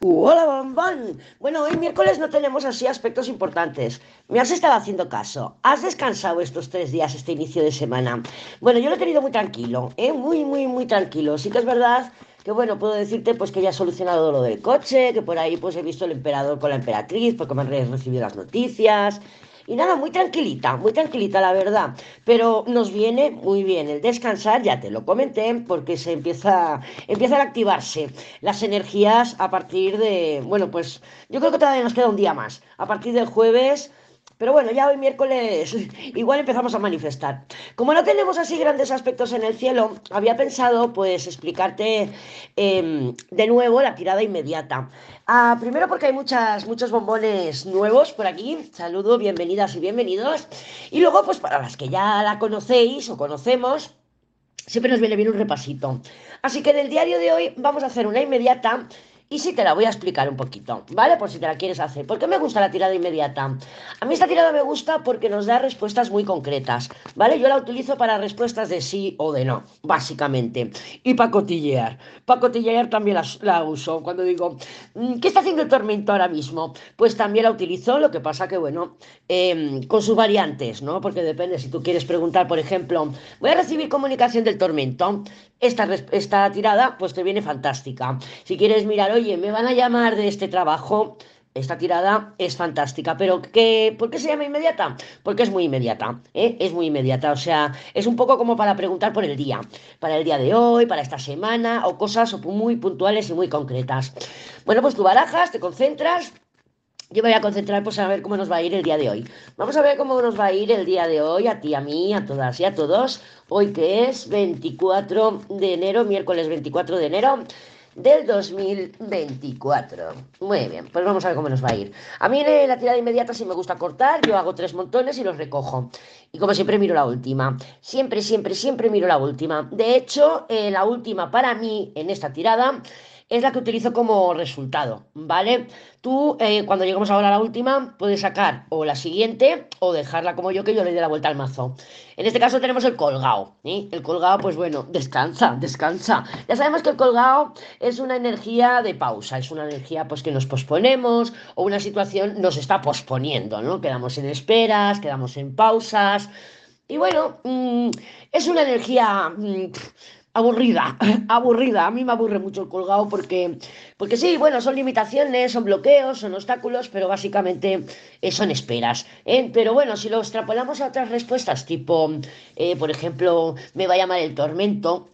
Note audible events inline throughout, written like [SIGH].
Hola, bombón. Bueno, hoy miércoles no tenemos así aspectos importantes. Me has estado haciendo caso. ¿Has descansado estos tres días, este inicio de semana? Bueno, yo lo he tenido muy tranquilo, ¿eh? Muy, muy, muy tranquilo. Sí que es verdad que, bueno, puedo decirte pues que ya he solucionado lo del coche, que por ahí pues he visto el emperador con la emperatriz, porque me han recibido las noticias. Y nada, muy tranquilita, muy tranquilita la verdad. Pero nos viene muy bien el descansar, ya te lo comenté, porque se empieza, empiezan a activarse las energías a partir de, bueno, pues yo creo que todavía nos queda un día más. A partir del jueves pero bueno, ya hoy miércoles [LAUGHS] igual empezamos a manifestar. Como no tenemos así grandes aspectos en el cielo, había pensado pues explicarte em, de nuevo la tirada inmediata. Ah, primero porque hay muchas, muchos bombones nuevos por aquí. Saludo, bienvenidas y bienvenidos. Y luego pues para las que ya la conocéis o conocemos, siempre nos viene bien un repasito. Así que en el diario de hoy vamos a hacer una inmediata y sí te la voy a explicar un poquito, ¿vale? Por si te la quieres hacer. ¿Por qué me gusta la tirada inmediata? A mí esta tirada me gusta porque nos da respuestas muy concretas, ¿vale? Yo la utilizo para respuestas de sí o de no, básicamente. Y para cotillear. Para cotillear también la, uso. Cuando digo, mm, ¿qué está haciendo el tormento ahora mismo? Pues también la utilizo, lo que pasa que, bueno, em, con sus variantes, ¿no? Porque depende, si tú quieres preguntar, por ejemplo, voy a recibir comunicación del tormento, esta, esta tirada, pues te viene fantástica. Si quieres mirar, oye, me van a llamar de este trabajo, esta tirada es fantástica, pero ¿qué, ¿por qué se llama inmediata? Porque es muy inmediata, ¿eh? es muy inmediata, o sea, es un poco como para preguntar por el día, para el día de hoy, para esta semana, o cosas muy puntuales y muy concretas. Bueno, pues tú barajas, te concentras, yo me voy a concentrar pues a ver cómo nos va a ir el día de hoy. Vamos a ver cómo nos va a ir el día de hoy, a ti, a mí, a todas y a todos. Hoy que es 24 de enero, miércoles 24 de enero del 2024. Muy bien, pues vamos a ver cómo nos va a ir. A mí en la tirada inmediata si me gusta cortar, yo hago tres montones y los recojo. Y como siempre miro la última. Siempre, siempre, siempre miro la última. De hecho, eh, la última para mí en esta tirada es la que utilizo como resultado, ¿vale? Tú, eh, cuando lleguemos ahora a la última, puedes sacar o la siguiente o dejarla como yo, que yo le dé la vuelta al mazo. En este caso tenemos el colgado, ¿sí? El colgado, pues bueno, descansa, descansa. Ya sabemos que el colgado es una energía de pausa, es una energía pues que nos posponemos o una situación nos está posponiendo, ¿no? Quedamos en esperas, quedamos en pausas. Y bueno, mm, es una energía... Mm, aburrida, [LAUGHS] aburrida. A mí me aburre mucho el colgado porque, porque sí, bueno, son limitaciones, son bloqueos, son obstáculos, pero básicamente eh, son esperas. ¿eh? Pero bueno, si lo extrapolamos a otras respuestas, tipo, eh, por ejemplo, me va a llamar el tormento,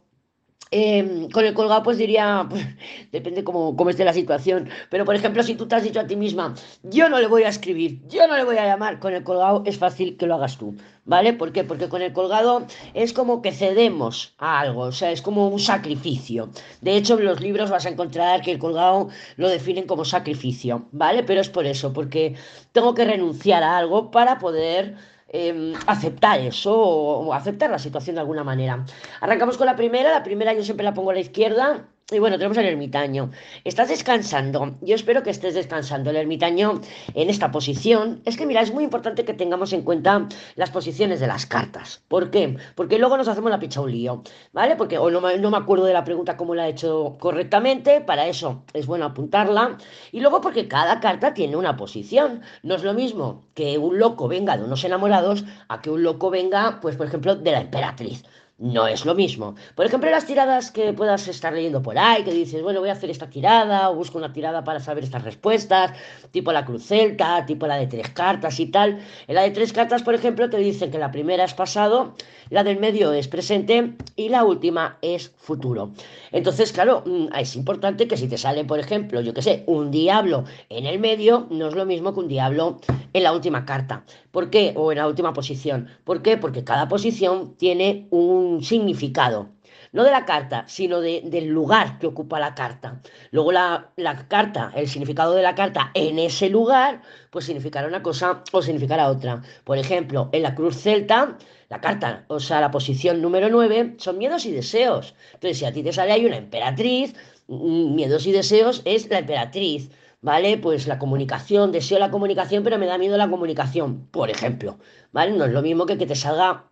Em, con el colgado, pues diría, pues, [LAUGHS] depende cómo, cómo, esté la situación. Pero, por ejemplo, si tú te has dicho a ti misma, yo no le voy a escribir, yo no le voy a llamar, con el colgado es fácil que lo hagas tú, ¿vale? ¿Por qué? Porque con el colgado es como que cedemos a algo, o sea, es como un sacrificio. De hecho, en los libros vas a encontrar que el colgado lo definen como sacrificio, ¿vale? Pero es por eso, porque tengo que renunciar a algo para poder Em, aceptar eso o, aceptar la situación de alguna manera. Arrancamos con la primera, la primera yo siempre la pongo a la izquierda y bueno, tenemos el ermitaño. Estás descansando. Yo espero que estés descansando. El ermitaño en esta posición. Es que mira, es muy importante que tengamos en cuenta las posiciones de las cartas. ¿Por qué? Porque luego nos hacemos la picha un lío. ¿Vale? Porque o no, no me acuerdo de la pregunta cómo la he hecho correctamente. Para eso es bueno apuntarla. Y luego porque cada carta tiene una posición. No es lo mismo que un loco venga de unos enamorados a que un loco venga, pues por ejemplo, de la emperatriz no es lo mismo. Por ejemplo, las tiradas que puedas estar leyendo por ahí, que dices, bueno, voy a hacer esta tirada, o busco una tirada para saber estas respuestas, tipo la cruz celta, tipo la de tres cartas y tal. En la de tres cartas, por ejemplo, te dicen que la primera es pasado, la del medio es presente y la última es futuro. Entonces, claro, mm, es importante que si te sale, por ejemplo, yo que sé, un diablo en el medio, no es lo mismo que un diablo en la última carta. ¿Por qué? O en la última posición. ¿Por qué? Porque cada posición tiene un significado. No de la carta, sino del lugar que ocupa la carta. Luego la, la, carta, el significado de la carta en ese lugar, pues significará una cosa o significará otra. Por ejemplo, en la cruz celta, la carta, o sea, la posición número 9, son miedos y deseos. Entonces, si a ti te sale ahí una emperatriz, mm, miedos y deseos es la emperatriz. ¿Vale? Pues la comunicación, deseo la comunicación, pero me da miedo la comunicación, por ejemplo, ¿vale? No es lo mismo que que te salga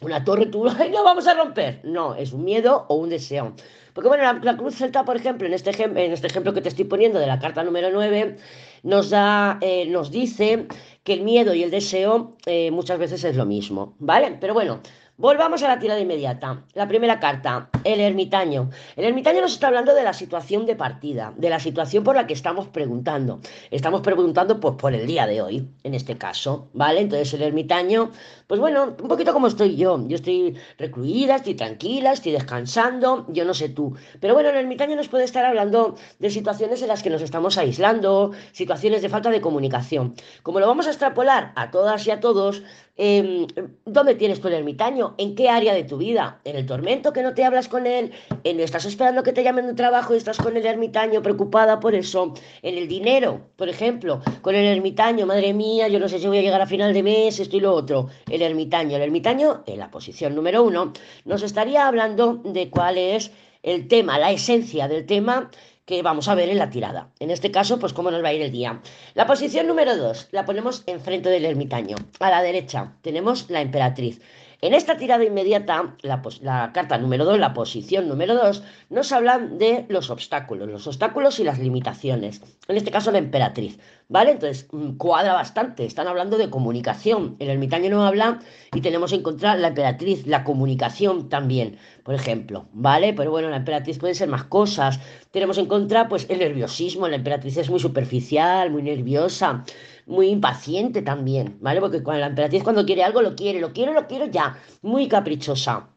una torre, tú, [LAUGHS] ¡ay, no vamos a romper! No, es un miedo o un deseo. Porque bueno, la, cruz celta, por ejemplo, en este, en este ejemplo que te estoy poniendo de la carta número 9, nos, da, eh, nos dice que el miedo y el deseo eh, muchas veces es lo mismo, ¿vale? Pero bueno, Volvamos a la tirada inmediata. La primera carta, el ermitaño. El ermitaño nos está hablando de la situación de partida, de la situación por la que estamos preguntando. Estamos preguntando pues por el día de hoy, en este caso, ¿vale? Entonces el ermitaño, pues bueno, un poquito como estoy yo. Yo estoy recluida, estoy tranquila, estoy descansando, yo no sé tú. Pero bueno, el ermitaño nos puede estar hablando de situaciones en las que nos estamos aislando, situaciones de falta de comunicación. Como lo vamos a extrapolar a todas y a todos, eh, ¿dónde tienes tú el ermitaño? ¿En qué área de tu vida? ¿En el tormento que no te hablas con él? ¿En estás esperando que te llamen de trabajo y estás con el ermitaño preocupada por eso? ¿En el dinero, por ejemplo? Con el ermitaño, madre mía, yo no sé si voy a llegar a final de mes, esto y lo otro. El ermitaño, el ermitaño, en la posición número uno, nos estaría hablando de cuál es el tema, la esencia del tema que vamos a ver en la tirada. En este caso, pues cómo nos va a ir el día. La posición número 2 la ponemos enfrente del ermitaño. A la derecha tenemos la emperatriz. En esta tirada inmediata, la, carta número 2, la posición número 2, nos hablan de los obstáculos, los obstáculos y las limitaciones. En este caso, la emperatriz. ¿Vale? Entonces, mm, cuadra bastante. Están hablando de comunicación. El ermitaño no habla y tenemos en contra la emperatriz, la comunicación también, por ejemplo. ¿Vale? Pero bueno, la emperatriz puede ser más cosas. Tenemos en contra, pues, el nerviosismo. La emperatriz es muy superficial, muy nerviosa muy impaciente también, ¿vale? Porque cuando la emperatriz cuando quiere algo lo quiere, lo quiero, lo quiero ya, muy caprichosa.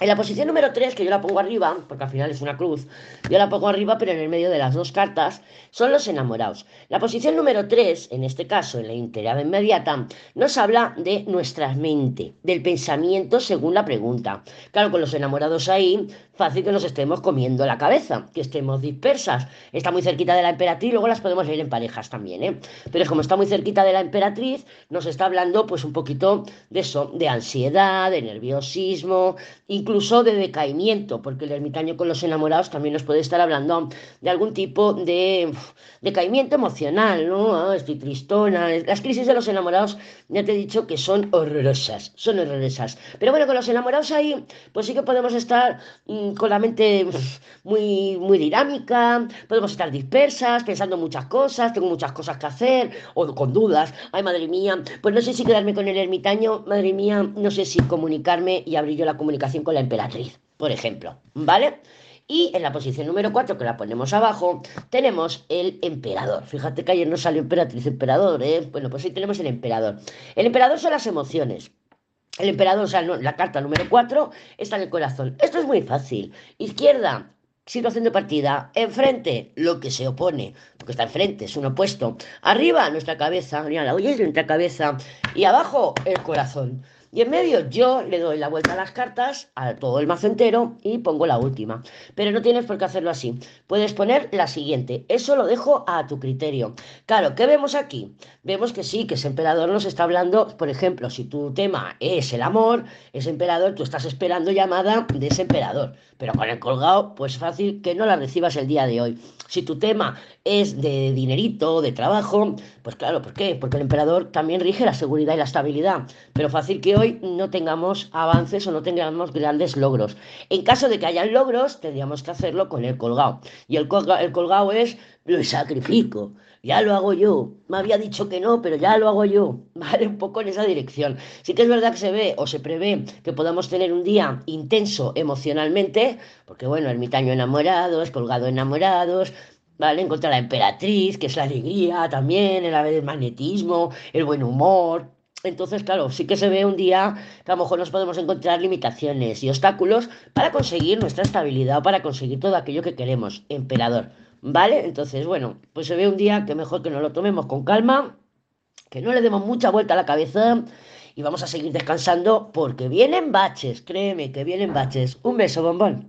En la posición número 3, que yo la pongo arriba, porque al final es una cruz, yo la pongo arriba, pero en el medio de las dos cartas, son los enamorados. La posición número 3, en este caso, en la interior inmediata, nos habla de nuestra mente, del pensamiento según la pregunta. Claro, con los enamorados ahí, fácil que nos estemos comiendo la cabeza, que estemos dispersas. Está muy cerquita de la emperatriz, luego las podemos leer en parejas también, ¿eh? Pero como está muy cerquita de la emperatriz, nos está hablando pues un poquito de eso, de ansiedad, de nerviosismo, incluso de decaimiento, porque el ermitaño con los enamorados también nos puede estar hablando de algún tipo de decaimiento emocional, ¿no? Ah, estoy tristona. Las crisis de los enamorados, ya te he dicho que son horrorosas, son horrorosas. Pero bueno, con los enamorados ahí, pues sí que podemos estar... Mm, con la mente muy, muy dinámica, podemos estar dispersas, pensando muchas cosas, tengo muchas cosas que hacer, o con dudas, ay madre mía, pues no sé si quedarme con el ermitaño, madre mía, no sé si comunicarme y abrir yo la comunicación con la emperatriz, por ejemplo, ¿vale? Y en la posición número 4, que la ponemos abajo, tenemos el emperador. Fíjate que ayer no salió emperatriz, emperador, ¿eh? Bueno, pues sí tenemos el emperador. El emperador son las emociones. El emperador, o sea, la carta número 4 está en el corazón. Esto es muy fácil. Izquierda, situación de partida. Enfrente, lo que se opone, lo que está enfrente, es un opuesto. Arriba, nuestra cabeza, mira, la es nuestra cabeza. Y abajo, el corazón. Y en medio yo le doy la vuelta a las cartas, a todo el mazo entero y pongo la última. Pero no tienes por qué hacerlo así. Puedes poner la siguiente. Eso lo dejo a tu criterio. Claro, ¿qué vemos aquí? Vemos que sí, que ese emperador nos está hablando, por ejemplo, si tu tema es el amor, ese emperador, tú estás esperando llamada de ese emperador. Pero con el colgado, pues fácil que no la recibas el día de hoy. Si tu tema es de dinerito, de trabajo, pues claro, ¿por qué? Porque el emperador también rige la seguridad y la estabilidad. Pero fácil que hoy no tengamos avances o no tengamos grandes logros. En caso de que hayan logros, tendríamos que hacerlo con el colgado. Y el, el colgado es lo sacrifico, ya lo hago yo. Me había dicho que no, pero ya lo hago yo. [LAUGHS] Vale, un poco en esa dirección. Sí que es verdad que se ve o se prevé que podamos tener un día intenso emocionalmente, porque bueno, ermitaño enamorados, colgado enamorados, ¿vale? En contra la emperatriz, que es la alegría también, el magnetismo, el buen humor. Entonces, claro, sí que se ve un día que a lo mejor nos podemos encontrar limitaciones y obstáculos para conseguir nuestra estabilidad, para conseguir todo aquello que queremos, emperador. ¿Vale? Entonces, bueno, pues se ve un día que mejor que nos lo tomemos con calma, que no le demos mucha vuelta a la cabeza y vamos a seguir descansando porque vienen baches, créeme que vienen baches. Un beso, bombón.